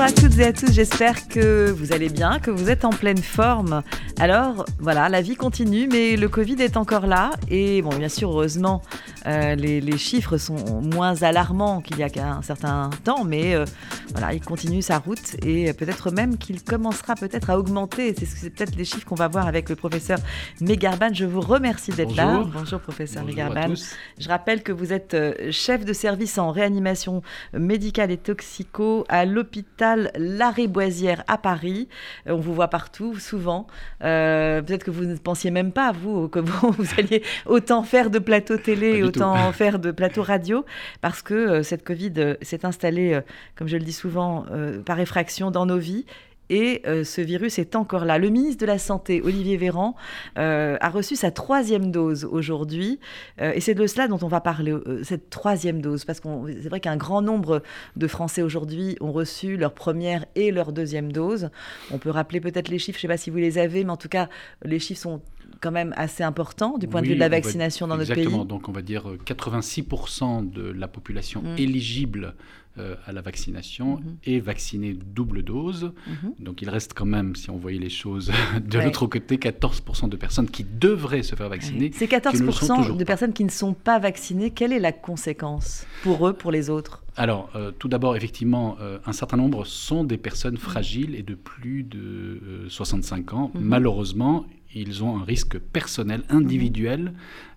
Bonjour à toutes et à tous, j'espère que vous allez bien, que vous êtes en pleine forme. Alors voilà, la vie continue, mais le Covid est encore là. Et bon, bien sûr, heureusement, euh, les, chiffres sont moins alarmants qu'il y a qu'un certain temps, mais euh, voilà, il continue sa route et peut-être même qu'il commencera peut-être à augmenter. C'est peut-être les chiffres qu'on va voir avec le professeur Megarban. Je vous remercie d'être là. Bonjour, professeur Megarban. Je rappelle que vous êtes euh, chef de service en réanimation médicale et toxico à l'hôpital Larré-Boisière à Paris. Euh, on vous voit partout, souvent. Euh, peut-être que vous ne pensiez même pas, vous, que vous, alliez autant faire de plateaux télé et autant faire de plateaux radio, parce que euh, cette Covid s'est installée, comme je le dis souvent, par effraction dans nos vies et euh, ce virus est encore là. Le ministre de la Santé, Olivier Véran, euh, a reçu sa troisième dose aujourd'hui, euh, et c'est de cela dont on va parler, cette troisième dose, parce que c'est vrai qu'un grand nombre de Français aujourd'hui ont reçu leur première et leur deuxième dose. On peut rappeler peut-être les chiffres, je ne sais pas si vous les avez, mais en tout cas, les chiffres sont quand même assez importants du point de vue de la vaccination dans notre pays. Exactement, donc on va dire 86% de la population mmh. éligible euh, à la vaccination mhm. et vacciner double dose. Mhm. Donc il reste quand même, si on voyait les choses de l'autre côté, 14% de personnes qui devraient se faire vacciner. Ces 14% de personnes qui ne sont pas vaccinées, quelle est la conséquence pour eux, pour les autres? Alors, euh, tout d'abord, effectivement, euh, un certain nombre sont des personnes fragiles et de plus de 65 ans. Mhm. Malheureusement, ils ont un risque personnel, individuel,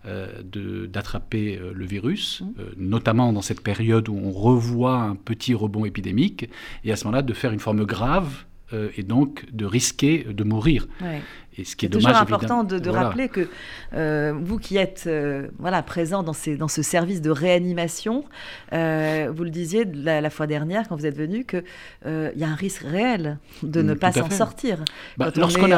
euh, d'attraper euh, le virus, mmh. euh, notamment dans cette période où on revoit un petit rebond épidémique, et à ce moment-là de faire une forme grave et donc de risquer de mourir. Et ce qui est, toujours important de, rappeler que euh, vous qui êtes euh, voilà, présent dans, ces, dans ce service de réanimation, euh, vous le disiez la, fois dernière quand vous êtes venu, qu'il y a un risque réel de ne mm, pas s'en sortir bah, lorsqu'on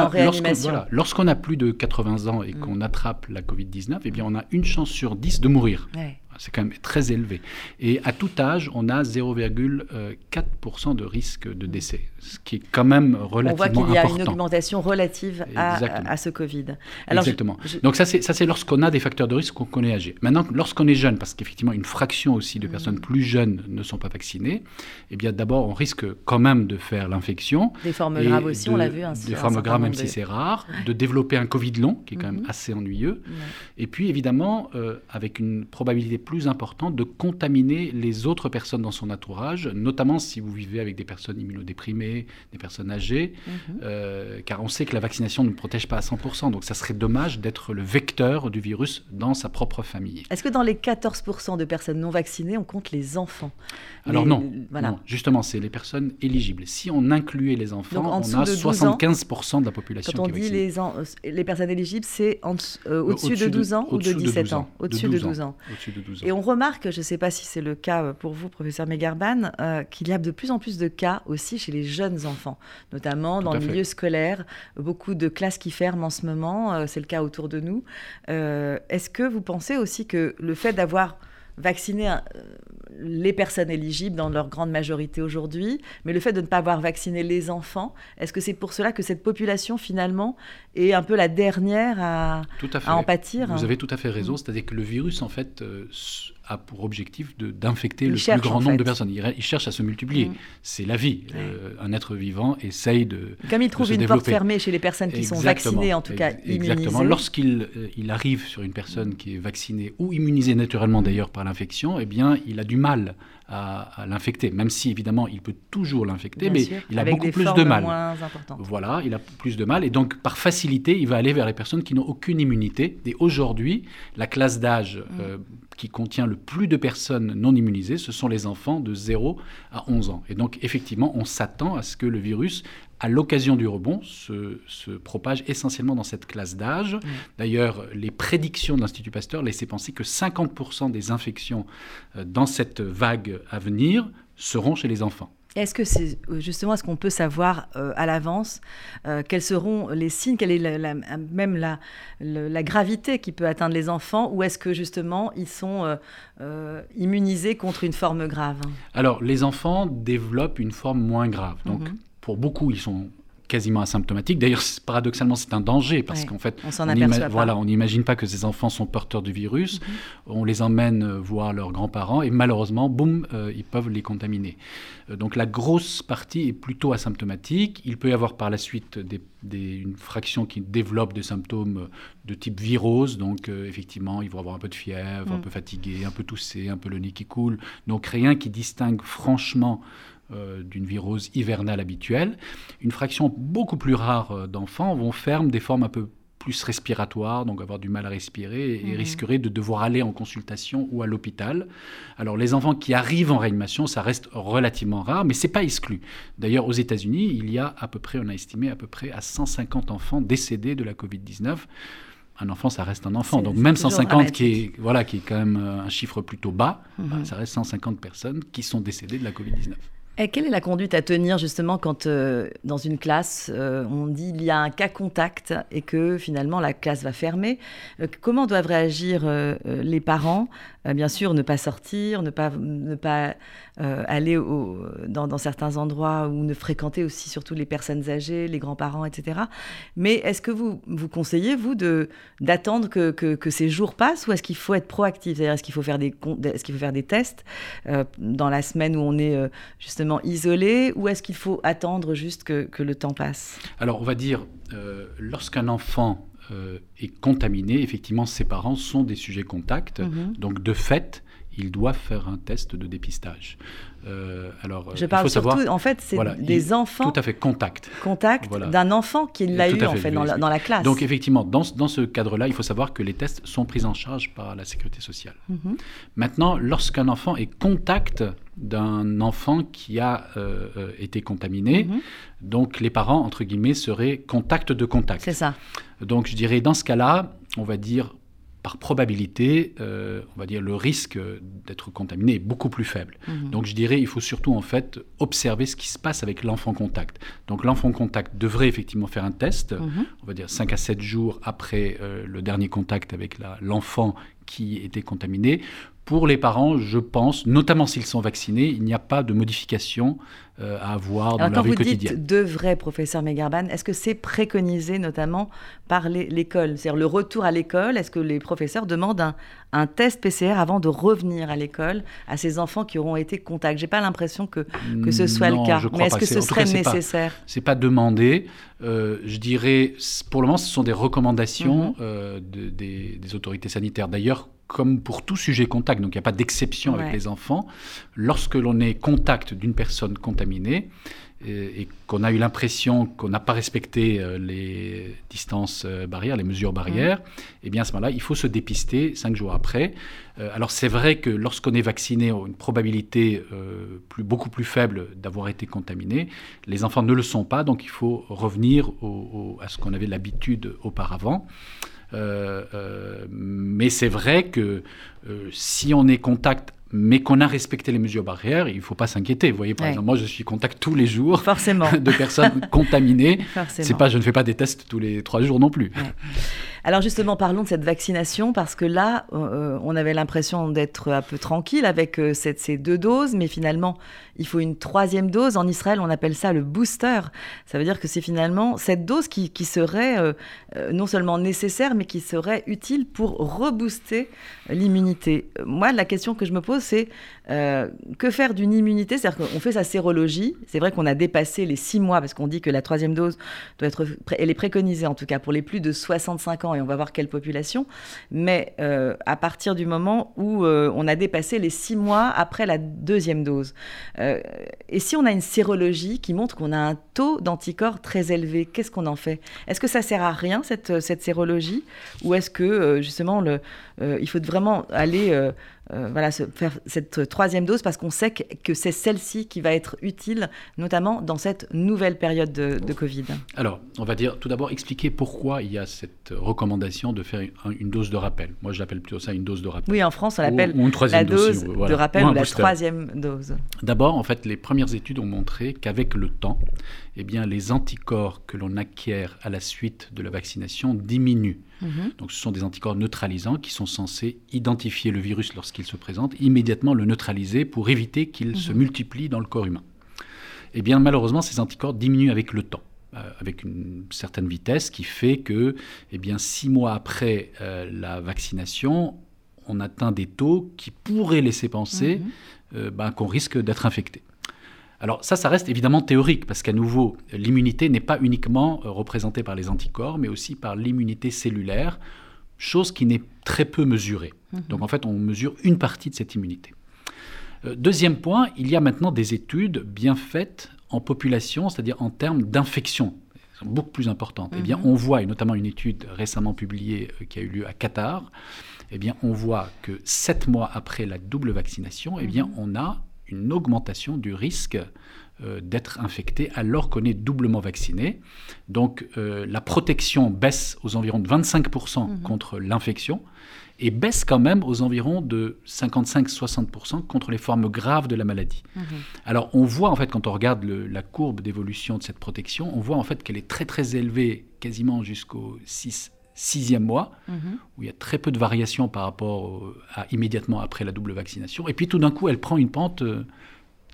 a, plus de 80 ans et mm. qu'on attrape la Covid-19, eh bien on a une chance sur 10 de mourir. C'est quand même très élevé. Et à tout âge, on a 0,4% de risque de décès, ce qui est quand même relativement important. On voit qu'il y a une augmentation relative à, ce Covid. Exactement. Donc ça, c'est lorsqu'on a des facteurs de risque qu'on est âgé. Maintenant, lorsqu'on est jeune, parce qu'effectivement, une fraction aussi de personnes mm. plus jeunes ne sont pas vaccinées, eh bien d'abord, on risque quand même de faire l'infection. Des formes graves aussi, on l'a vu. des formes graves, même si c'est rare. De développer un Covid long, qui est quand même mm-hmm. assez ennuyeux. Et puis, évidemment, euh, avec une probabilité plus important de contaminer les autres personnes dans son entourage, notamment si vous vivez avec des personnes immunodéprimées, des personnes âgées, mhm. euh, car on sait que la vaccination ne protège pas à 100%, donc ça serait dommage d'être le vecteur du virus dans sa propre famille. Est-ce que dans les 14% de personnes non vaccinées, on compte les enfants Alors non, voilà. justement, c'est les personnes éligibles. Si on incluait les enfants, on a 75% de la population Quand on dit les, euh, les personnes éligibles, c'est euh, au-dessus de 12 ans ou de 17 ans Au-dessus de 12 ans. Au-dessus de 12 ans. Et on remarque, je ne sais pas si c'est le cas pour vous, professeur Megarban, euh, qu'il y a de plus en plus de cas aussi chez les jeunes enfants, notamment dans le milieu scolaire. Beaucoup de classes qui ferment en ce moment, euh, c'est le cas autour de nous. Est-ce que vous pensez aussi que le fait d'avoir vacciné les personnes éligibles dans leur grande majorité aujourd'hui, mais le fait de ne pas avoir vacciné les enfants, est-ce que c'est pour cela que cette population finalement est un peu la dernière à, en pâtir Vous avez tout à fait raison, mm. c'est-à-dire que le virus en fait euh, a pour objectif d'infecter le plus grand nombre de personnes. Il, cherche à se multiplier. Mm. C'est la vie. Euh, un être vivant essaye de. Comme il trouve une porte fermée chez les personnes qui sont vaccinées, en tout cas immunisées. Exactement. Lorsqu'il euh, il arrive sur une personne qui est vaccinée ou immunisée naturellement d'ailleurs par l'infection, eh bien, il a du mal à, l'infecter, même si évidemment il peut toujours l'infecter, mais il a beaucoup plus de mal. Voilà, il a plus de mal et donc par facilité, il va aller vers les personnes qui n'ont aucune immunité. Et aujourd'hui, la classe d'âge mm. euh, qui contient le plus de personnes non immunisées, ce sont les enfants de 0 à 11 ans. Et donc effectivement, on s'attend à ce que le virus à l'occasion du rebond, se, propage essentiellement dans cette classe d'âge. D'ailleurs, les prédictions de l'Institut Pasteur laissaient penser que 50% des infections euh, dans cette vague à venir seront chez les enfants. Est-ce que c'est euh, justement, est-ce qu'on peut savoir euh, à l'avance quels seront les signes, quelle est même la, la, gravité qui peut atteindre les enfants, ou est-ce que justement ils sont immunisés contre une forme grave? Alors, les enfants développent une forme moins grave. Donc, mm-hmm. Pour beaucoup, ils sont quasiment asymptomatiques. D'ailleurs, paradoxalement, c'est un danger parce qu'en fait, on, voilà, n'imagine pas que ces enfants sont porteurs du virus. Mhm. On les emmène euh, voir leurs grands-parents et malheureusement, boum, euh, ils peuvent les contaminer. Euh, donc la grosse partie est plutôt asymptomatique. Il peut y avoir par la suite une fraction qui développe des symptômes de type virose. Donc effectivement, ils vont avoir un peu de fièvre, un mm. peu fatigué, un peu toussé, un peu le nez qui coule. Donc rien qui distingue franchement euh, d'une virose hivernale habituelle. Une fraction beaucoup plus rare euh, d'enfants vont faire des formes un peu plus respiratoires, donc avoir du mal à respirer et, mhm. risqueraient de devoir aller en consultation ou à l'hôpital. Alors les enfants qui arrivent en réanimation, ça reste relativement rare, mais c'est pas exclu. D'ailleurs, aux États-Unis, il y a à peu près, on a estimé à peu près à 150 enfants décédés de la Covid-19 un enfant, ça reste un enfant. Donc même 150, qui est, voilà, qui est quand même euh, un chiffre plutôt bas, mhm. bah, ça reste 150 personnes qui sont décédées de la Covid-19. Et quelle est la conduite à tenir justement quand euh, dans une classe euh, on dit il y a un cas contact et que finalement la classe va fermer? Euh, Comment doivent réagir les parents Bien sûr, ne pas sortir, ne pas, ne pas aller dans, certains endroits ou ne fréquenter aussi surtout les personnes âgées, les grands-parents, etc. Mais est-ce que vous vous conseillez vous d'attendre que, que, ces jours passent ou est-ce qu'il faut être proactif? C'est-à-dire est-ce qu'il faut faire des faut faire des tests dans la semaine où on est justement isolé ou est-ce qu'il faut attendre juste que, le temps passe? Alors, on va dire, euh, lorsqu'un enfant euh, est contaminé, effectivement, ses parents sont des sujets contacts. Mhm. Donc, de fait, ils doivent faire un test de dépistage. Euh, alors, je parle surtout, en fait, c'est des enfants. Tout à fait, contact. Contact d'un enfant qui l'a eu, en fait, dans la, classe. Donc, effectivement, dans, dans ce cadre-là, il faut savoir que les tests sont pris en charge par la sécurité sociale. Mhm. Maintenant, lorsqu'un enfant est contact d'un enfant qui a euh, euh, été contaminé, mhm. donc les parents, entre guillemets, seraient contact de contact. C'est ça. Donc, je dirais, dans ce cas-là, on va dire par probabilité, euh, on va dire le risque d'être contaminé est beaucoup plus faible. Mhm. Donc je dirais, il faut surtout en fait observer ce qui se passe avec l'enfant contact. Donc l'enfant contact devrait effectivement faire un test, mhm. on va dire 5 à 7 jours après euh, le dernier contact avec l'enfant qui était contaminé, pour les parents, je pense, notamment s'ils sont vaccinés, il n'y a pas de modification euh, à avoir dans leur vie quotidienne. Quand vous dites devrait, professeur Megarban, est-ce que c'est préconisé notamment par l'école? C'est-à-dire le retour à l'école, est-ce que les professeurs demandent un, test PCR avant de revenir à l'école à ces enfants qui auront été contacts? J'ai pas l'impression que, que ce soit le cas. Mais est-ce que ce serait nécessaire? C'est pas, pas demandé. Euh, je dirais, pour le moment, ce sont des recommandations mhm. euh, des, des autorités sanitaires. D'ailleurs, comme pour tout sujet contact, donc il n'y a pas d'exception avec les enfants, lorsque l'on est contact d'une personne contaminée et, qu'on a eu l'impression qu'on n'a pas respecté euh, les distances euh, barrières, les mesures barrières, eh bien à ce moment-là, il faut se dépister cinq jours après. Euh, alors c'est vrai que lorsqu'on est vacciné, on a une probabilité plus, beaucoup plus faible d'avoir été contaminé. Les enfants ne le sont pas, donc il faut revenir à ce qu'on avait l'habitude auparavant. Euh, euh, mais c'est vrai que euh, si on est contact mais qu'on a respecté les mesures barrières, il ne faut pas s'inquiéter. Vous voyez, par exemple, moi, je suis contact tous les jours Forcément. de personnes contaminées. C'est pas, je ne fais pas des tests tous les trois jours non plus. Alors justement, parlons de cette vaccination parce que là, on avait l'impression d'être un peu tranquille avec ces deux doses, mais finalement, il faut une troisième dose. En Israël, on appelle ça le booster. Ça veut dire que c'est finalement cette dose qui, serait euh, euh, non seulement nécessaire, mais qui serait utile pour rebooster l'immunité. Moi, la question que je me pose, c'est euh, que faire d'une immunité? C'est-à-dire qu'on fait sa sérologie. C'est vrai qu'on a dépassé les six mois parce qu'on dit que la troisième dose doit être, elle est préconisée en tout cas pour les plus de 65 ans et on va voir quelle population. Mais à partir du moment où on a dépassé les six mois après la deuxième dose. Euh, et si on a une sérologie qui montre qu'on a un taux d'anticorps très élevé, qu'est-ce qu'on en fait? Est-ce que ça sert à rien cette, cette sérologie? Ou est-ce que euh, justement euh, il faut vraiment aller euh, voilà, faire cette troisième dose parce qu'on sait que, c'est celle-ci qui va être utile, notamment dans cette nouvelle période de, Covid. Alors, on va dire tout d'abord expliquer pourquoi il y a cette recommandation de faire une, dose de rappel. Moi, je l'appelle plutôt ça une dose de rappel. Oui, en France, on l'appelle la dose, de rappel ou, la troisième dose. D'abord, en fait, les premières études ont montré qu'avec le temps, eh bien, les anticorps que l'on acquiert à la suite de la vaccination diminuent. Mhm. Donc ce sont des anticorps neutralisants qui sont censés identifier le virus lorsqu'il se présente, immédiatement le neutraliser pour éviter qu'il se mhm. multiplie dans le corps humain. Eh bien malheureusement, ces anticorps diminuent avec le temps. avec une certaine vitesse qui fait que, eh bien, six mois après la vaccination, on atteint des taux qui pourraient laisser penser mhm. ben, qu'on risque d'être infecté. Alors ça, ça reste évidemment théorique, parce qu'à nouveau, l'immunité n'est pas uniquement euh, représentée par les anticorps, mais aussi par l'immunité cellulaire, chose qui n'est très peu mesurée. Mhm. Donc en fait, on mesure une partie de cette immunité. Euh, deuxième point, il y a maintenant des études bien faites en population, c'est-à-dire en termes d'infection, beaucoup plus importantes. Eh bien, mhm. on voit, et notamment une étude récemment publiée euh, qui a eu lieu à Qatar, eh bien, on voit que sept mois après la double vaccination, eh bien, mhm. on a une augmentation du risque euh, d'être infecté alors qu'on est doublement vacciné. Donc euh, la protection baisse aux environs de 25% mhm. contre l'infection et baisse quand même aux environs de 55-60% contre les formes graves de la maladie. Mhm. Alors on voit en fait quand on regarde la courbe d'évolution de cette protection, on voit en fait qu'elle est très très élevée quasiment jusqu'au 6 sixième mois, mhm. où il y a très peu de variations par rapport à immédiatement après la double vaccination. Et puis tout d'un coup, elle prend une pente euh,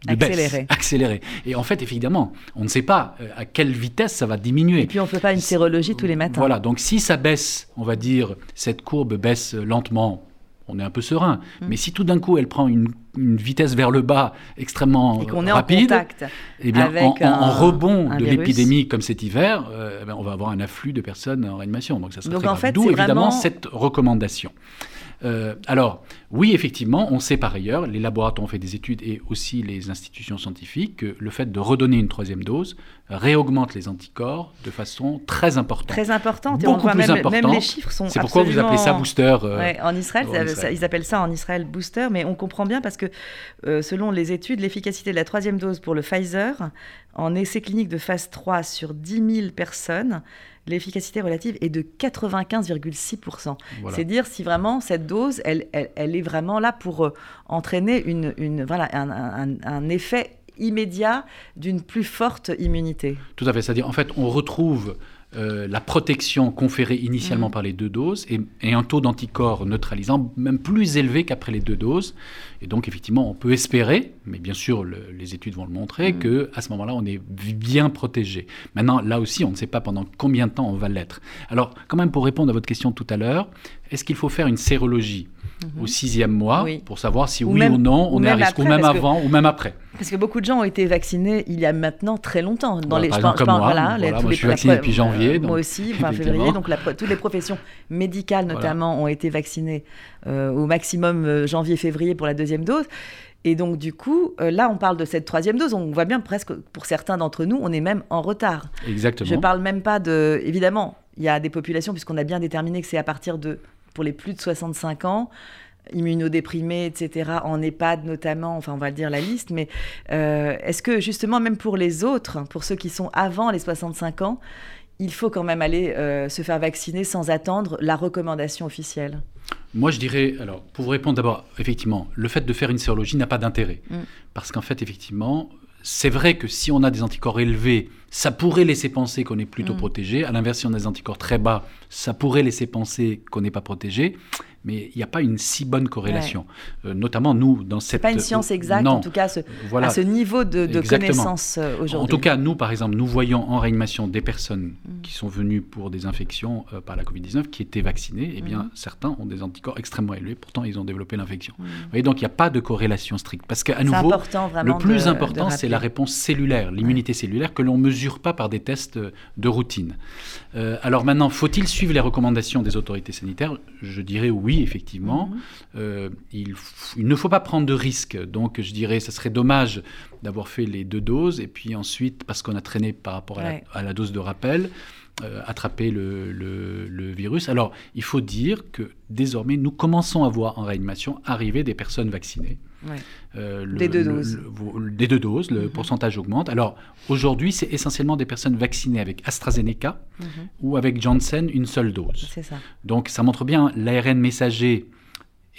accélérée. accélérée. Et en fait, évidemment, on ne sait pas euh, à quelle vitesse ça va diminuer. Et puis on ne fait pas une sérologie tous les matins. Voilà, donc si ça baisse, on va dire, cette courbe baisse lentement on est un peu serein. Mm. Mais si tout d'un coup elle prend une, vitesse vers le bas extrêmement et qu'on est rapide, en contact eh bien, en, rebond de l'épidémie comme cet hiver, euh, eh ben, on va avoir un afflux de personnes en réanimation. Donc ça serait en D'où évidemment cette recommandation. Euh, alors, oui, effectivement, on sait par ailleurs, les laboratoires ont fait des études et aussi les institutions scientifiques, que le fait de redonner une troisième dose réaugmente les anticorps de façon très importante. Très importante, et on voit même, même, les chiffres sont C'est pourquoi vous appelez ça booster euh, En Israël, ils appellent ça en Israël booster, mais on comprend bien parce que euh, selon les études, l'efficacité de la troisième dose pour le Pfizer, en essai clinique de phase 3 sur 10 000 personnes, l'efficacité relative est de 95,6%. C'est dire si vraiment cette dose, elle, elle, est vraiment là pour euh, entraîner une, une voilà, un, un, effet immédiat d'une plus forte immunité. Tout à fait, c'est-à-dire en fait on retrouve euh, la protection conférée initialement mhm. par les deux doses et, un taux d'anticorps neutralisant même plus élevé qu'après les deux doses. Et donc, effectivement, on peut espérer, mais bien sûr, les études vont le montrer, mhm. que qu'à ce moment-là, on est bien protégé. Maintenant, là aussi, on ne sait pas pendant combien de temps on va l'être. Alors, quand même, pour répondre à votre question tout à l'heure, est-ce qu'il faut faire une sérologie? Au sixième mois pour savoir si oui ou non on est à risque, ou même avant ou même après. Parce que beaucoup de gens ont été vaccinés il y a maintenant très longtemps. Dans les, par exemple, comme moi, voilà, moi je suis vacciné depuis janvier. moi aussi, enfin février. Donc toutes les professions médicales notamment ont été vaccinées euh, au maximum euh, janvier-février pour la deuxième dose. Et donc, du coup, euh, là, on parle de cette troisième dose. On voit bien presque, pour certains d'entre nous, on est même en retard. Exactement. Je ne parle même pas de. Évidemment, il y a des populations, puisqu'on a bien déterminé que c'est à partir de pour les plus de 65 ans, immunodéprimés, etc., en EHPAD notamment, enfin on va le dire la liste, mais euh, est-ce que justement même pour les autres, pour ceux qui sont avant les 65 ans, il faut quand même aller euh, se faire vacciner sans attendre la recommandation officielle? Moi, je dirais, alors, pour vous répondre d'abord, effectivement, le fait de faire une sérologie n'a pas d'intérêt. Mm. Parce qu'en fait, effectivement, c'est vrai que si on a des anticorps élevés, ça pourrait laisser penser qu'on est plutôt mm. protégé. À l'inverse, si on a des anticorps très bas, ça pourrait laisser penser qu'on n'est pas protégé mais il n'y a pas une si bonne corrélation. Euh, notamment nous, dans cette... pas une science exacte, en tout cas, ce, à ce niveau de, connaissance euh, aujourd'hui. En tout cas, nous, par exemple, nous voyons en réanimation des personnes mm. qui sont venues pour des infections euh, par la Covid-19, qui étaient vaccinées. et eh bien, mm. certains ont des anticorps extrêmement élevés, pourtant ils ont développé l'infection. Mm. donc, il n'y a pas de corrélation stricte. Parce qu'à nouveau, le plus important, c'est la réponse cellulaire, l'immunité cellulaire, que l'on ne mesure pas par des tests de routine. alors maintenant, faut-il suivre les recommandations des autorités sanitaires? Je dirais oui oui, effectivement, mhm. euh, il, ne faut pas prendre de risques. Donc, je dirais, ça serait dommage d'avoir fait les deux doses et puis ensuite, parce qu'on a traîné par rapport à, la, dose de rappel, euh, attraper le, virus. Alors, il faut dire que désormais, nous commençons à voir en réanimation arriver des personnes vaccinées. Euh, des deux doses. des deux doses, le mhm. pourcentage augmente. Alors aujourd'hui, c'est essentiellement des personnes vaccinées avec AstraZeneca mhm. ou avec Janssen, une seule dose. C'est ça. Donc ça montre bien l'ARN messager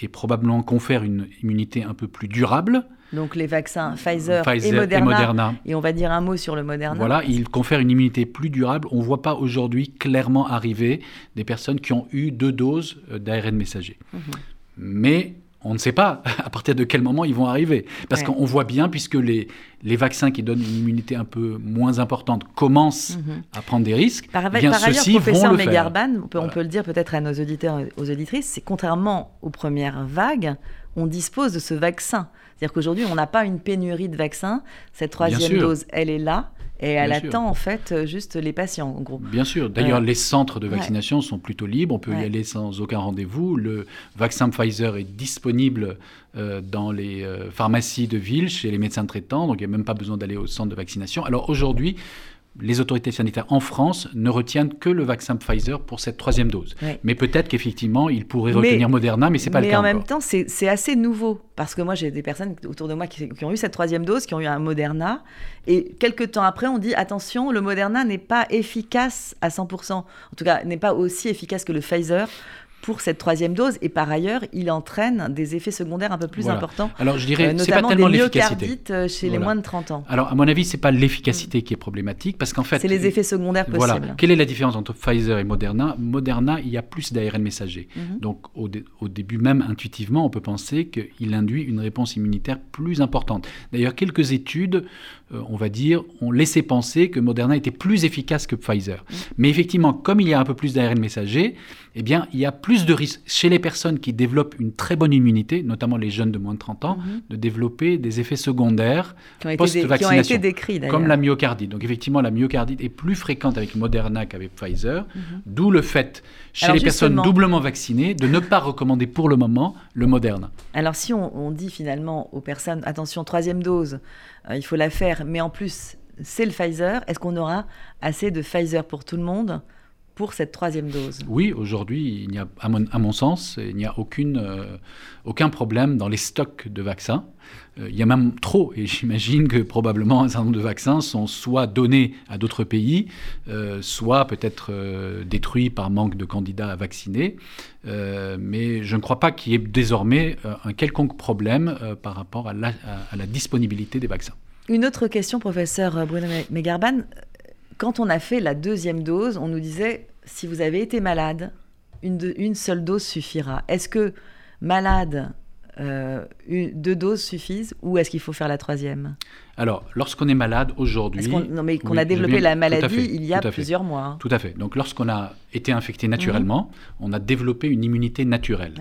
et probablement confère une immunité un peu plus durable. Donc les vaccins Pfizer, et, Moderna, et, on va dire un mot sur le Moderna. Voilà, il confère une immunité plus durable. On ne voit pas aujourd'hui clairement arriver des personnes qui ont eu deux doses euh, d'ARN messager. Mhm. Mais on ne sait pas à partir de quel moment ils vont arriver. Parce qu'on voit bien, puisque les, les vaccins qui donnent une immunité un peu moins importante commencent mhm. à prendre des risques, par, bien par ailleurs, professeur Megarban, on peut, on peut le dire peut-être à nos auditeurs et aux auditrices, c'est contrairement aux premières vagues, on dispose de ce vaccin. C'est-à-dire qu'aujourd'hui, on n'a pas une pénurie de vaccins. Cette troisième dose, elle est là. Et elle attend en fait euh, juste les patients, en gros. Bien sûr. D'ailleurs, les centres de vaccination sont plutôt libres. On peut y aller sans aucun rendez-vous. Le vaccin Pfizer est disponible euh, dans les euh, pharmacies de ville, chez les médecins traitants. Donc, il n'y a même pas besoin d'aller au centre de vaccination. Alors aujourd'hui, les autorités sanitaires en France ne retiennent que le vaccin Pfizer pour cette troisième dose. Mais peut-être qu'effectivement, ils pourraient retenir Moderna, mais ce n'est pas le cas. Mais en même temps, c'est assez nouveau. Parce que moi, j'ai des personnes autour de moi qui, qui, ont eu cette troisième dose, qui ont eu un Moderna. Et quelques temps après, on dit attention, le Moderna n'est pas efficace à 100%. En tout cas, n'est pas aussi efficace que le Pfizer pour cette troisième dose. Et par ailleurs, il entraîne des effets secondaires un peu plus importants. Alors je dirais, euh, c'est pas tellement l'efficacité euh, chez les moins de 30 ans. Alors à mon avis, c'est pas l'efficacité qui est problématique parce qu'en fait, c'est les effets secondaires possibles. Voilà. Quelle est la différence entre Pfizer et Moderna? Moderna, il y a plus d'ARN messager. Mhm. Donc au, au, début même, intuitivement, on peut penser qu'il induit une réponse immunitaire plus importante. D'ailleurs, quelques études, euh, on va dire, ont laissé penser que Moderna était plus efficace que Pfizer. Mais effectivement, comme il y a un peu plus d'ARN messager, eh bien, il y a plus de risques chez les personnes qui développent une très bonne immunité, notamment les jeunes de moins de 30 ans, mhm. de développer des effets secondaires post-vaccination, comme la myocardite. Donc effectivement, la myocardite est plus fréquente avec Moderna qu'avec Pfizer, mhm. d'où le fait, chez les personnes doublement vaccinées, de ne pas recommander pour le moment le Moderna. Alors si on, dit finalement aux personnes, attention, troisième dose, euh, il faut la faire, mais en plus, c'est le Pfizer, est-ce qu'on aura assez de Pfizer pour tout le monde? Pour cette troisième dose Oui, aujourd'hui, il n'y a, à mon, sens, il n'y a aucune, euh, aucun problème dans les stocks de vaccins. Euh, il y a même trop, et j'imagine que probablement un certain nombre de vaccins sont soit donnés à d'autres pays, euh, soit peut-être détruits par manque de candidats à vacciner. mais je ne crois pas qu'il y ait désormais un quelconque problème par rapport à la, à la disponibilité des vaccins. Une autre question, professeur Bruno Megarban quand on a fait la deuxième dose, on nous disait si vous avez été malade, une, seule dose suffira. Est-ce que malade, euh, deux doses suffisent ou est-ce qu'il faut faire la troisième? Alors, lorsqu'on est malade aujourd'hui. non, mais qu'on a développé la maladie il y a plusieurs mois. Hein. Tout à fait. Donc, lorsqu'on a été infecté naturellement, mhm. on a développé une immunité naturelle.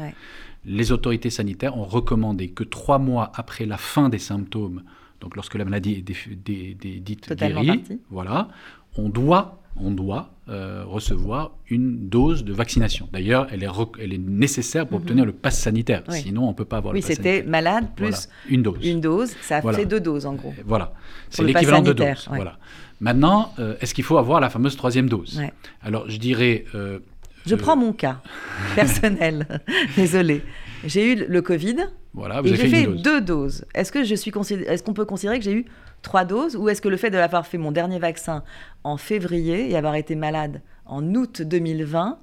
Les autorités sanitaires ont recommandé que trois mois après la fin des symptômes, donc lorsque la maladie est dite guérie, voilà, on doit, on doit euh, recevoir une dose de vaccination. D'ailleurs, elle est, elle est nécessaire pour mhm. obtenir le pass sanitaire. Sinon, on ne peut pas avoir le pass sanitaire. Oui, c'était malade plus une dose. Une dose, ça fait deux doses en gros. Euh, voilà, c'est l'équivalent de doses. Voilà. Maintenant, euh, est-ce qu'il faut avoir la fameuse troisième dose? Alors, je dirais... je prends mon cas personnel. Désolé. J'ai eu le Covid. Voilà, vous et j'ai fait, deux doses. Est-ce que je suis est-ce qu'on peut considérer que j'ai eu trois doses ou est-ce que le fait d'avoir fait mon dernier vaccin en février et avoir été malade en août 2020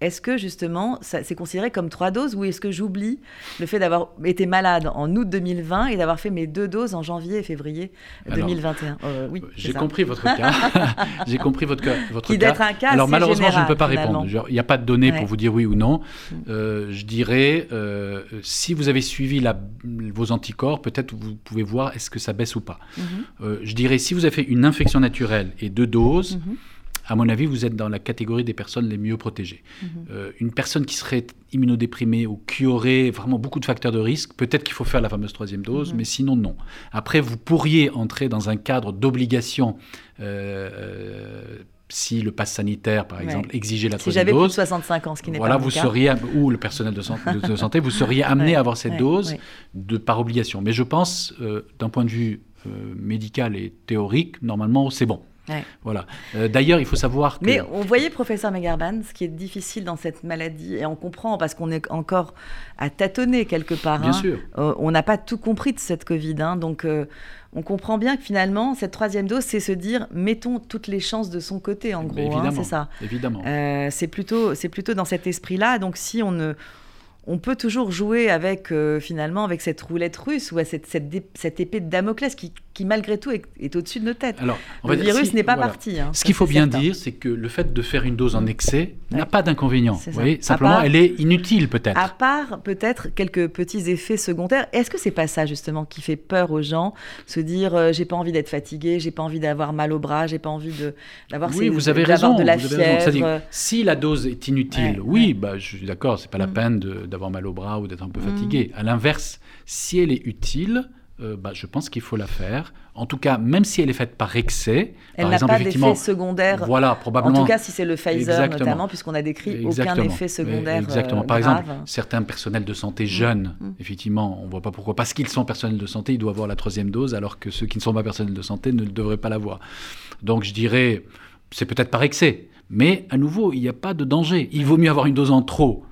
est-ce que justement, c'est considéré comme trois doses ou est-ce que j'oublie le fait d'avoir été malade en août 2020 et d'avoir fait mes deux doses en janvier et février 2021 euh, Oui, j'ai compris votre cas. j'ai compris votre, votre Qui cas. Un cas. Alors malheureusement, je ne peux pas répondre. Il n'y a pas de données pour vous dire oui ou non. Mm. Euh, je dirais, euh, si vous avez suivi la, vos anticorps, peut-être vous pouvez voir est-ce que ça baisse ou pas. Mm-hmm. je dirais, si vous avez fait une infection naturelle et deux doses, mm-hmm à mon avis, vous êtes dans la catégorie des personnes les mieux protégées. Mhm. Euh, une personne qui serait immunodéprimée ou qui aurait vraiment beaucoup de facteurs de risque, peut-être qu'il faut faire la fameuse troisième dose, mhm. mais sinon non. Après, vous pourriez entrer dans un cadre d'obligation. Euh, euh, si le pass sanitaire, par exemple, exigeait la troisième dose. Si j'avais plus de 65 ans, ce qui n'est voilà, pas vous seriez, ou le personnel de, santé, vous seriez amené à avoir cette dose de par obligation. Mais je pense, d'un point de vue médical et théorique, normalement, c'est bon. Voilà. Euh, d'ailleurs, il faut savoir que... Mais on voyait, professeur Megarban, ce qui est difficile dans cette maladie, et on comprend parce qu'on est encore à tâtonner quelque part. Bien hein. sûr. Euh, on n'a pas tout compris de cette Covid. Hein. donc, euh, on comprend bien que finalement, cette troisième dose, c'est se dire, mettons toutes les chances de son côté, en gros. Hein, c'est ça. Évidemment. c'est plutôt, plutôt dans cet esprit-là. Donc, si on ne on peut toujours jouer avec finalement avec cette roulette russe ou cette, cette, épée de Damoclès qui, qui malgré tout est, au-dessus de nos têtes. Alors, le virus n'est pas parti. Hein, Ce qu'il faut bien dire, c'est que le fait de faire une dose en excès n'a pas d'inconvénient. Simplement, elle est inutile peut-être. À part peut-être quelques petits effets secondaires. Est-ce que c'est pas ça justement qui fait peur aux gens, se dire euh, j'ai pas envie d'être fatigué, j'ai pas envie d'avoir mal au bras, j'ai pas envie d'avoir oui, vous avez raison, de la fièvre. si la dose est inutile, oui, bah, je suis d'accord, c'est pas la mm. peine d'avoir mal au bras ou d'être un peu mm. fatigué. À l'inverse, si elle est utile, euh, bah, je pense qu'il faut la faire. En tout cas, même si elle est faite par excès, elle n'a pas d'effet secondaire. Voilà, probablement. En tout cas, si c'est le Pfizer notamment, puisqu'on a décrit aucun effet secondaire. Exactement. par exemple, certains personnels de santé mm. jeunes, mm. effectivement, on ne voit pas pourquoi. Parce qu'ils sont personnels de santé, ils doivent avoir la troisième dose, alors que ceux qui ne sont pas personnels de santé ne devraient pas l'avoir. Donc, je dirais, c'est peut-être par excès, mais à nouveau, il n'y a pas de danger. Il vaut mieux avoir une dose en trop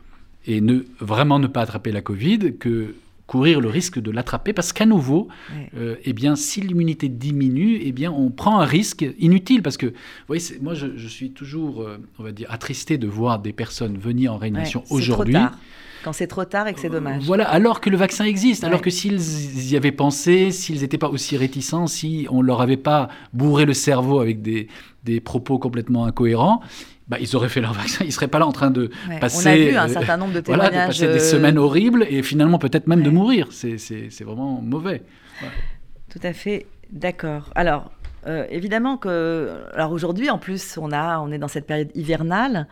et ne vraiment ne pas attraper la Covid que courir le risque de l'attraper parce qu'à nouveau, euh, eh bien, si l'immunité diminue, eh bien, on prend un risque inutile parce que, vous voyez, moi, je, suis toujours, euh, on va dire, attristé de voir des personnes venir en réanimation aujourd'hui. Quand c'est trop tard et que c'est dommage. Voilà, alors que le vaccin existe, alors que s'ils y avaient pensé, s'ils n'étaient pas aussi réticents, si on leur avait pas bourré le cerveau avec des, des propos complètement incohérents, bah, ils auraient fait leur vaccin, ils ne seraient pas là en train de passer. On a vu un certain nombre de témoignages. Voilà, de passer des semaines horribles et finalement peut-être même de mourir. C'est vraiment mauvais. Tout à fait d'accord. Alors, euh, évidemment que, alors aujourd'hui en plus, on a, on est dans cette période hivernale.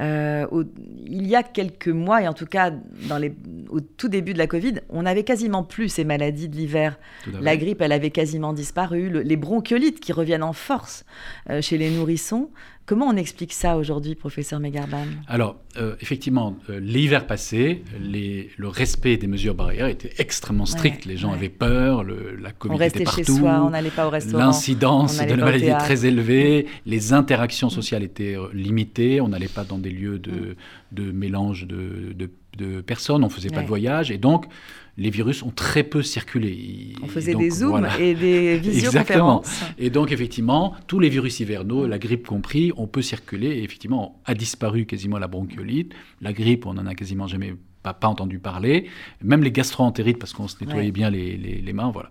Euh, il y a quelques mois et en tout cas dans les, au tout début de la Covid, on avait quasiment plus ces maladies de l'hiver. La grippe, elle avait quasiment disparu. les bronchiolites qui reviennent en force euh, chez les nourrissons. Comment on explique ça aujourd'hui, professeur Megarban Alors, euh, effectivement, euh, l'hiver passé, les, le respect des mesures barrières était extrêmement strict. les gens avaient peur, le, la Covid on restait était partout. chez soi, on n'allait pas au restaurant. L'incidence de la maladie était très élevée, les interactions sociales étaient euh, limitées, on n'allait pas dans des lieux de, mm. de mélange de, de, personnes, on ne faisait pas de voyage, et donc les virus ont très peu circulé. On faisait des zooms et des visioconférences. Exactement. Et donc, effectivement, tous les virus hivernaux, la grippe compris, on peut circuler. Et effectivement, a disparu quasiment la bronchiolite. La grippe, on n'en a quasiment jamais pas, pas, entendu parler. Même les gastroentérites, parce qu'on se nettoyait bien les, les, mains, voilà.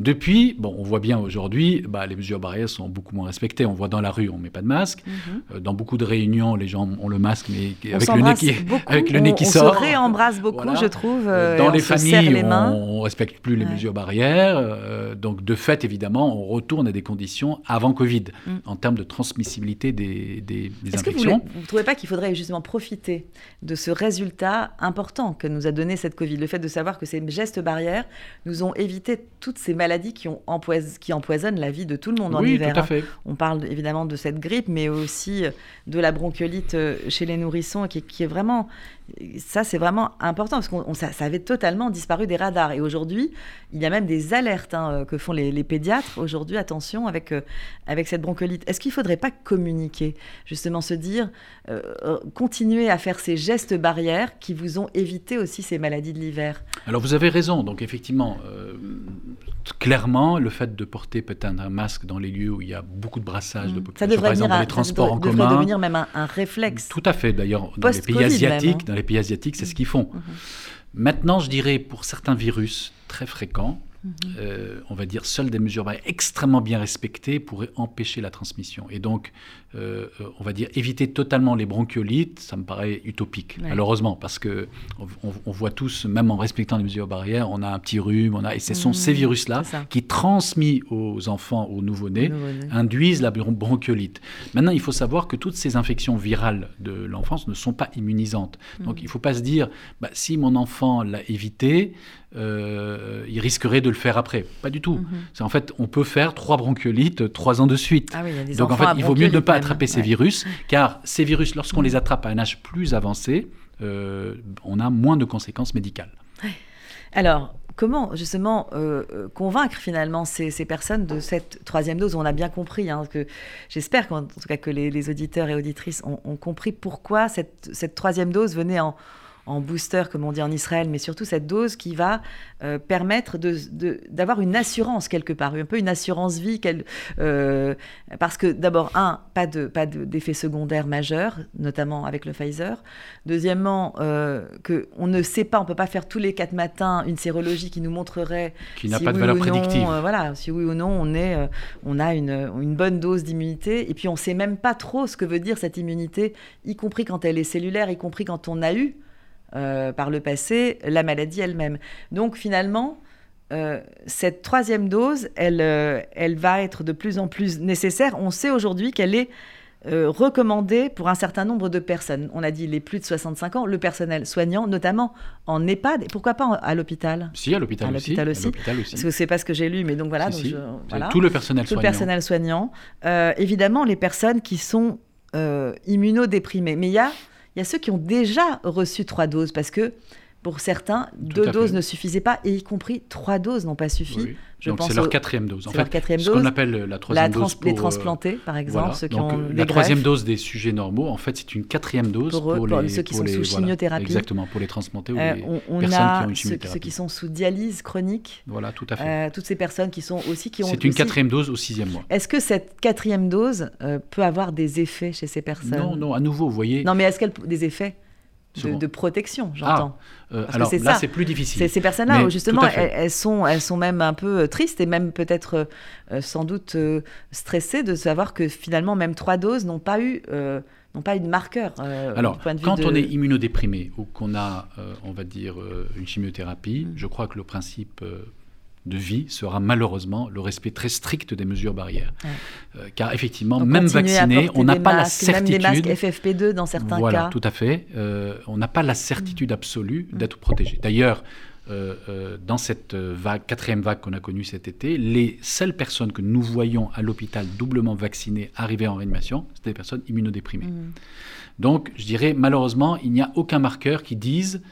Depuis, bon, on voit bien aujourd'hui, bah, les mesures barrières sont beaucoup moins respectées. On voit dans la rue, on ne met pas de masque. Mhm. Euh, dans beaucoup de réunions, les gens ont le masque, mais avec le nez qui, avec le nez qui sort. On se réembrasse beaucoup, je trouve. Euh, dans les familles, on ne respecte plus les mesures barrières. Euh, donc, de fait, évidemment, on retourne à des conditions avant Covid, mm. en termes de transmissibilité des, des, des infections. Que vous ne trouvez pas qu'il faudrait justement profiter de ce résultat important que nous a donné cette Covid? Le fait de savoir que ces gestes barrières nous ont évité toutes ces maladies maladies qui, ont qui empoisonnent la vie de tout le monde en hiver. Tout à fait. On parle évidemment de cette grippe, mais aussi de la bronchiolite euh, chez les nourrissons, qui, qui est vraiment ça, c'est vraiment important parce que ça, ça, avait totalement disparu des radars. Et aujourd'hui, il y a même des alertes hein, euh, que font les, pédiatres. Aujourd'hui, attention avec, euh, avec cette bronchiolite. Est-ce qu'il ne faudrait pas communiquer Justement, se dire, euh, continuer à faire ces gestes barrières qui vous ont évité aussi ces maladies de l'hiver? Alors, vous avez raison. Donc, effectivement, clairement, le fait de porter peut-être un masque dans les lieux où il y a beaucoup de brassage de mmh. population, ça devrait par exemple, dans les transports en commun. Ça devrait devenir même un, réflexe. Tout à fait. D'ailleurs, dans les pays asiatiques, hein les pays asiatiques, c'est ce qu'ils font. Mhm. Maintenant, je dirais, pour certains virus très fréquents, Mhm. Euh, on va dire, seules des mesures extrêmement bien respectées pourraient empêcher la transmission. Et donc, euh, euh, on va dire, éviter totalement les bronchiolites, ça me paraît utopique, malheureusement, parce que on, voit tous, même en respectant les mesures barrières, on a un petit rhume, on a, et ce sont ces mhm. virus-là qui, transmis aux enfants, aux nouveau-nés, induisent la bronchiolite. Maintenant, il faut savoir que toutes ces infections virales de l'enfance ne sont pas immunisantes. Donc, mhm. il ne faut pas se dire, bah, si mon enfant l'a évité, euh, il risquerait de le faire après. Pas du tout. C'est en fait, on peut faire trois bronchiolites trois ans de suite. Ah Donc en fait, il vaut mieux ne pas attraper ces virus, car ces virus, lorsqu'on les attrape à un âge plus avancé, euh, on a moins de conséquences médicales. Alors, comment justement euh, convaincre finalement ces, personnes de cette troisième dose? On a bien compris, hein, que j'espère qu'en tout cas que les, auditeurs et auditrices ont, compris pourquoi cette, cette troisième dose venait en, en booster, comme on dit en Israël, mais surtout cette dose qui va euh, permettre d'avoir de, une assurance quelque part, un peu une assurance vie. Euh, parce que d'abord, un, pas d'effet de, pas secondaire majeur, notamment avec le Pfizer. Deuxièmement, euh, qu'on ne sait pas, on ne peut pas faire tous les quatre matins une sérologie qui nous montrerait qui n'a pas de valeur prédictive. Euh, voilà, si oui ou non on, est, on a une, une bonne dose d'immunité. Et puis on ne sait même pas trop ce que veut dire cette immunité, y compris quand elle est cellulaire, y compris quand on a eu euh, par le passé la maladie elle-même. Donc finalement, euh, cette troisième dose, elle, euh, elle va être de plus en plus nécessaire. On sait aujourd'hui qu'elle est recommandée pour un certain nombre de personnes. On a dit les plus de 65 ans, le personnel soignant, notamment en EHPAD, et pourquoi pas à l'hôpital? Si, à l'hôpital aussi. aussi. Parce que c'est pas ce que j'ai lu, mais donc voilà. Tout le personnel tout soignant. Le personnel soignant. évidemment, les personnes qui sont immunodéprimées. Mais il y a il y a ceux qui ont déjà reçu trois doses parce que pour certains, deux doses ne suffisaient pas, et y compris trois doses n'ont pas suffi. Je Donc c'est leur quatrième dose. En fait, quatrième ce qu'on appelle la troisième dose pour... Les transplantés, par exemple, ceux qui Donc, ont La troisième dose des sujets normaux, en fait, c'est une quatrième dose pour, les, ceux qui sont sous chimiothérapie. Exactement, pour les transplantés ou euh, les on, personnes a qui ont une chimiothérapie. Ceux, qui sont sous dialyse chronique. Voilà, tout à fait. Euh, toutes ces personnes qui sont aussi... qui ont C'est une quatrième dose au sixième mois. Est-ce que cette quatrième dose euh, peut avoir des effets chez ces personnes? Non, non, à nouveau, vous voyez... Non, mais est-ce qu'elle des effets? De, protection, j'entends. Ah, euh, alors là, c'est plus difficile. Ces personnes-là, justement, elles, sont, elles sont même un peu euh, tristes et même peut-être euh, sans doute stressées de savoir que finalement, même trois doses n'ont pas eu, n'ont pas eu de marqueur. alors, quand on est immunodéprimé ou qu'on a, on va dire, une chimiothérapie, mm. je crois que le principe de vie sera malheureusement le respect très strict des mesures barrières. Euh, car effectivement, même vacciné, on n'a pas la certitude. Même des masques FFP2 dans certains voilà, cas. Voilà, tout à fait. Euh, on n'a pas la certitude absolue mm. d'être protégé. D'ailleurs, euh, dans cette vague, quatrième vague qu'on a connue cet été, les seules personnes que nous voyons à l'hôpital doublement vaccinées arriver en réanimation, c'était des personnes immunodéprimées. Mm. Donc, je dirais, malheureusement, il n'y a aucun marqueur qui dise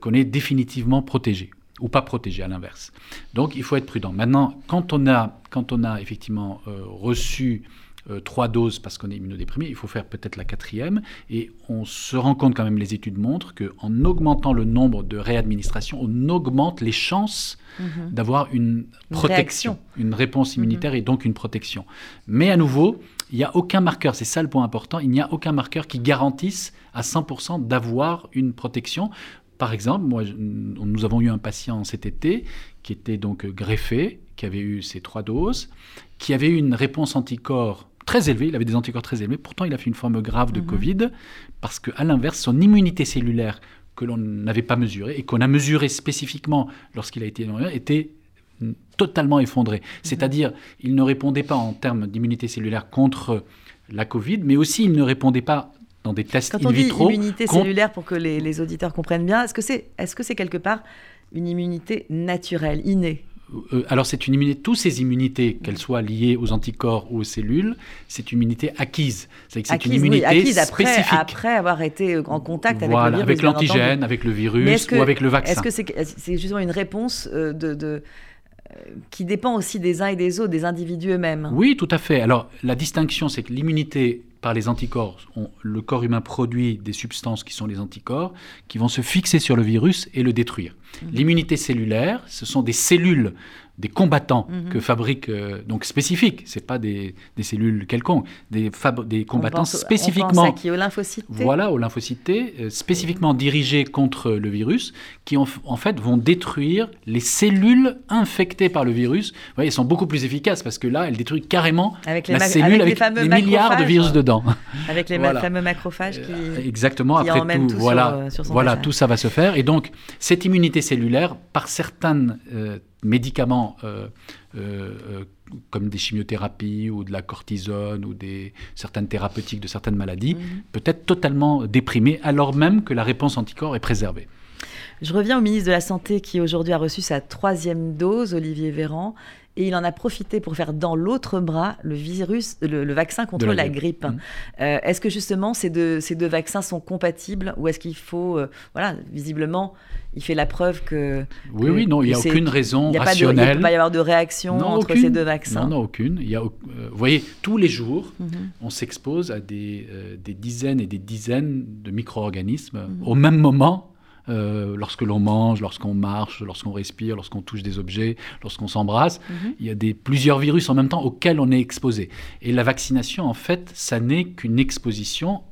qu'on est définitivement protégé ou pas protégé à l'inverse. Donc il faut être prudent. Maintenant, quand on a, quand on a effectivement euh, reçu euh, trois doses parce qu'on est immunodéprimé, il faut faire peut-être la quatrième. Et on se rend compte quand même, les études montrent qu'en augmentant le nombre de réadministrations, on augmente les chances mhm. d'avoir une protection, une, réponse mhm. immunitaire et donc une protection. Mais à nouveau, il n'y a aucun marqueur, c'est ça le point important, il n'y a aucun marqueur qui garantisse à 100% d'avoir une protection. Par exemple, moi, nous avons eu un patient cet été qui était donc greffé, qui avait eu ses trois doses, qui avait eu une réponse anticorps très élevée, il avait des anticorps très élevés, pourtant il a fait une forme grave de mhm. Covid, parce qu'à l'inverse, son immunité cellulaire que l'on n'avait pas mesurée et qu'on a mesurée spécifiquement lorsqu'il a été était totalement effondrée. Mhm. C'est-à-dire, il ne répondait pas en termes d'immunité cellulaire contre la Covid, mais aussi il ne répondait pas dans des tests Quand on dit immunité cellulaire, pour que les, auditeurs comprennent bien, est-ce que c'est est -ce c'est quelque part une immunité naturelle, innée? Euh, alors c'est une immunité, toutes ces immunités, qu'elles soient liées aux anticorps ou aux cellules, c'est une immunité acquise. C'est une immunité acquise après, spécifique. après avoir été en contact avec l'antigène, avec le virus ou avec le vaccin. Est-ce que c'est justement une réponse euh, de, de euh, qui dépend aussi des uns et des autres, des individus eux-mêmes. Oui, tout à fait. Alors la distinction, c'est que l'immunité par les anticorps, le corps humain produit des substances qui sont les anticorps, qui vont se fixer sur le virus et le détruire. Mmh. L'immunité cellulaire, ce sont des cellules des combattants mhm. que fabriquent, euh, donc spécifiques, c'est pas des, des, cellules quelconques, des, des combattants spécifiquement. On pense à qui, aux lymphocytes? Voilà, aux lymphocytes euh, spécifiquement dirigés contre le virus, qui en, en, fait vont détruire les cellules infectées par le virus. Vous voyez, elles sont beaucoup plus efficaces parce que là, elles détruisent carrément avec la cellule avec, des milliards de virus dedans. Avec les fameux macrophages qui. Euh, exactement, après tout, tout, voilà, sur, voilà tout ça va se faire. Et donc, cette immunité cellulaire, par certaines médicaments euh, euh, euh, comme des chimiothérapies ou de la cortisone ou des certaines thérapeutiques de certaines maladies mhm. peut être totalement déprimé alors même que la réponse anticorps est préservée. Je reviens au ministre de la Santé qui aujourd'hui a reçu sa troisième dose, Olivier Véran, et il en a profité pour faire dans l'autre bras le virus, le, vaccin contre la, grippe. Mhm. est-ce que justement ces deux, ces deux vaccins sont compatibles ou est-ce qu'il faut, voilà, visiblement, il fait la preuve que. Oui, oui, non, il n'y a aucune raison rationnelle. il ne peut pas y avoir de réaction entre ces deux vaccins. Non, non, aucune. Il y a, euh, vous voyez, tous les jours, mhm. on s'expose à des, euh, des, dizaines et des dizaines de micro-organismes mhm. au même moment euh, lorsque l'on mange, lorsqu'on marche, lorsqu'on respire, lorsqu'on touche des objets, lorsqu'on s'embrasse. Mhm. Il y a des, plusieurs virus en même temps auxquels on est exposé. Et la vaccination, en fait, ça n'est qu'une exposition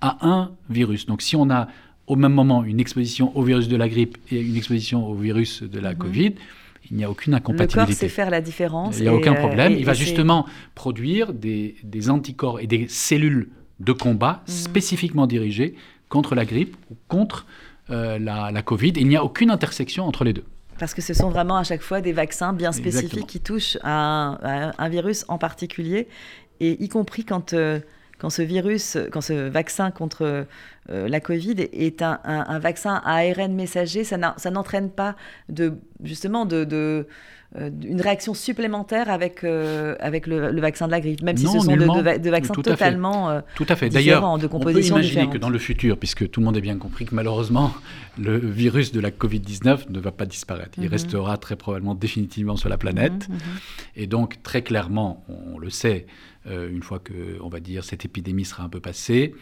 à un virus. Donc si on a au même moment une exposition au virus de la grippe et une exposition au virus de la mhm. Covid, il n'y a aucune incompatibilité. Le corps sait faire la différence. Il n'y a aucun problème. il va justement produire des, anticorps et des cellules de combat mhm. spécifiquement dirigées contre la grippe ou contre euh, la, Covid. Il n'y a aucune intersection entre les deux. Parce que ce sont vraiment à chaque fois des vaccins bien spécifiques qui touchent à un, virus en particulier, et y compris quand, euh, quand ce virus, quand ce vaccin contre euh, la Covid est un, vaccin à ARN messager, ça n'entraîne pas de, justement de, de une réaction supplémentaire avec, euh, avec le, vaccin de la grippe, même si ce sont de, vaccins totalement Tout à fait. D'ailleurs, de composition on peut imaginer que dans le futur, puisque tout le monde a bien compris que malheureusement, le virus de la Covid-19 ne va pas disparaître. Il mhm. restera très probablement définitivement sur la planète. Mhm, mhm. Et donc, très clairement, on le sait, une fois que, on va dire, cette épidémie sera un peu passée,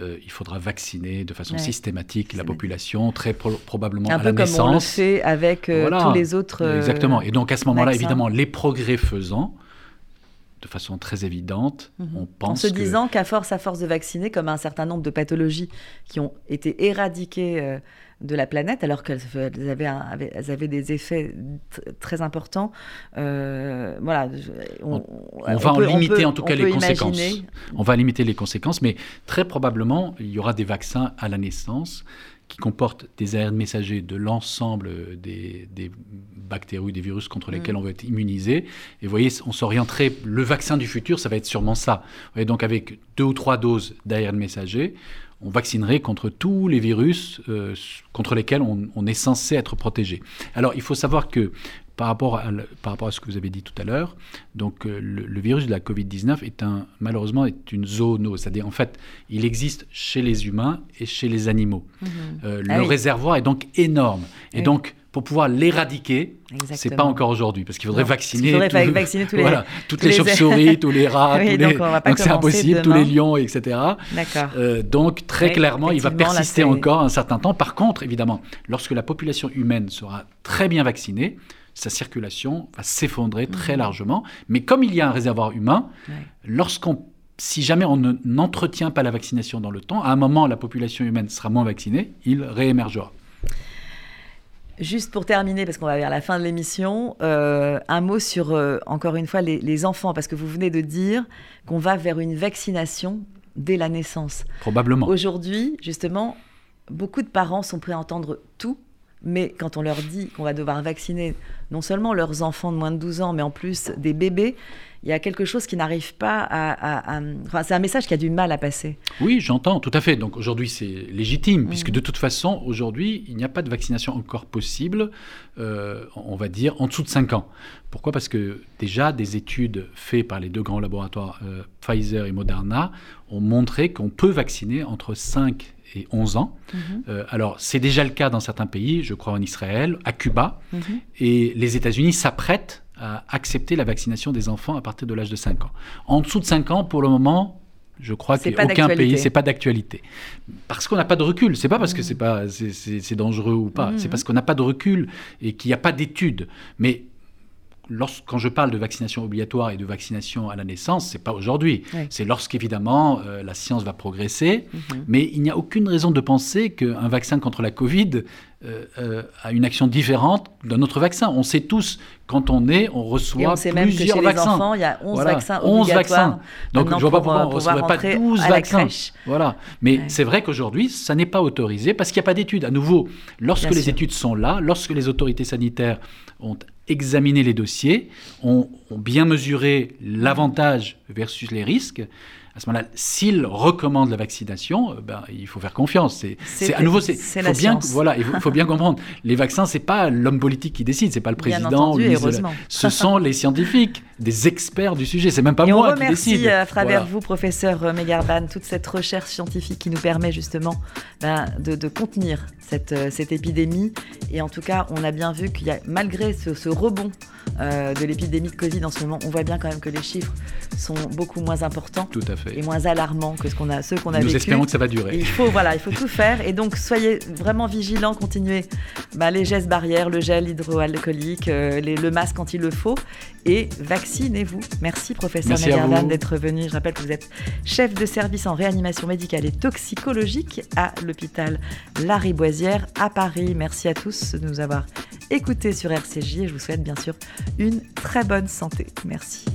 euh, il faudra vacciner de façon systématique la population, très probablement à la naissance. Comme on le fait avec euh, tous les autres. Euh, Exactement. Et donc à ce moment-là, évidemment, les progrès faisant, de façon très évidente, mhm. on pense. En se disant qu'à force, à force de vacciner, comme un certain nombre de pathologies qui ont été éradiquées de la planète, alors qu'elles avaient, avaient, des effets très importants. Euh, voilà, on, va en limiter en tout cas les conséquences. On va limiter les conséquences, mais très probablement, il y aura des vaccins à la naissance qui comportent des ARN messagers de l'ensemble des, des bactéries ou des virus contre mm. lesquels on va être immunisé. Et vous voyez, on s'orienterait, le vaccin du futur, ça va être sûrement ça. Voyez, donc avec deux ou trois doses d'ARN messager, on vaccinerait contre tous les virus euh, contre lesquels on, est censé être protégé. Alors, il faut savoir que par rapport, à, par rapport à ce que vous avez dit tout à l'heure, donc euh, le, virus de la Covid-19 est un, malheureusement est une zoonose, c'est-à-dire en fait, il existe chez les humains et chez les animaux. Mhm. Euh, ah le réservoir est donc énorme. Et donc, pour pouvoir l'éradiquer, c'est pas encore aujourd'hui, parce qu'il faudrait vacciner, vacciner tous les, voilà, toutes les, chauves-souris, tous les rats, tous donc, donc c'est impossible, tous les lions, etc. Euh, donc très clairement, il va persister encore un certain temps. Par contre, évidemment, lorsque la population humaine sera très bien vaccinée, sa circulation va s'effondrer très mhm. largement. Mais comme il y a un réservoir humain, lorsqu'on si jamais on n'entretient pas la vaccination dans le temps, à un moment, la population humaine sera moins vaccinée, il réémergera. Juste pour terminer, parce qu'on va vers la fin de l'émission, euh, un mot sur, euh, encore une fois, les, enfants, parce que vous venez de dire qu'on va vers une vaccination dès la naissance. Probablement. Aujourd'hui, justement, beaucoup de parents sont prêts à entendre tout, mais quand on leur dit qu'on va devoir vacciner non seulement leurs enfants de moins de 12 ans, mais en plus des bébés, il y a quelque chose qui n'arrive pas à... Enfin, c'est un message qui a du mal à passer. Oui, j'entends, tout à fait. Donc aujourd'hui, c'est légitime, puisque de toute façon, aujourd'hui, il n'y a pas de vaccination encore possible, euh, on va dire, en dessous de 5 ans. Pourquoi? Parce que déjà, des études faites par les deux grands laboratoires, euh, Pfizer et Moderna, ont montré qu'on peut vacciner entre 5 et 11 ans. Mhm. Euh, alors, c'est déjà le cas dans certains pays, je crois en Israël, à Cuba, mhm. et les États-Unis s'apprêtent à accepter la vaccination des enfants à partir de l'âge de 5 ans. En dessous de 5 ans, pour le moment, je crois qu'aucun pays, c'est pas d'actualité. Parce qu'on n'a pas de recul. C'est pas parce que mmh. c'est pas c'est dangereux ou pas. C'est mmh. parce qu'on n'a pas de recul et qu'il n'y a pas d'études. Mais quand je parle de vaccination obligatoire et de vaccination à la naissance, c'est pas aujourd'hui. C'est lorsqu'évidemment euh, la science va progresser. Mmh. Mais il n'y a aucune raison de penser qu'un vaccin contre la Covid euh, euh, a une action différente d'un autre vaccin. On sait tous, quand on est, on reçoit on sait même que chez Les enfants, il y a 11 vaccins 11 vaccins. Donc je ne vois pas pourquoi on ne recevrait pas 12 vaccins. Voilà. Mais c'est vrai qu'aujourd'hui, ça n'est pas autorisé parce qu'il n'y a pas d'études. À nouveau, lorsque les études sont là, lorsque les autorités sanitaires ont examiné les dossiers, ont, ont bien mesuré l'avantage versus les risques, à ce moment-là, s'il recommande la vaccination, euh, ben, il faut faire confiance. C'est à nouveau, c'est faut bien, voilà, il faut, bien comprendre. Les vaccins, c'est pas l'homme politique qui décide, c'est pas le président. ce sont les scientifiques, des experts du sujet. C'est même pas moi qui décide. à travers vous, professeur Megarban, toute cette recherche scientifique qui nous permet justement ben, de, contenir cette, euh, cette épidémie. Et en tout cas, on a bien vu qu'il y a, malgré ce, rebond euh, de l'épidémie de Covid en ce moment, on voit bien quand même que les chiffres sont beaucoup moins importants. Tout à fait. fait. Et moins alarmant que ce qu'on a, ceux qu'on a Nous espérons que ça va durer. il faut, voilà, il faut tout faire. Et donc, soyez vraiment vigilants, continuez bah, les gestes barrières, le gel hydroalcoolique, euh, le masque quand il le faut. Et vaccinez-vous. Merci, professeur Nagardan, d'être venu. Je rappelle que vous êtes chef de service en réanimation médicale et toxicologique à l'hôpital Lariboisière à Paris. Merci à tous de nous avoir écoutés sur RCJ et je vous souhaite bien sûr une très bonne santé. Merci.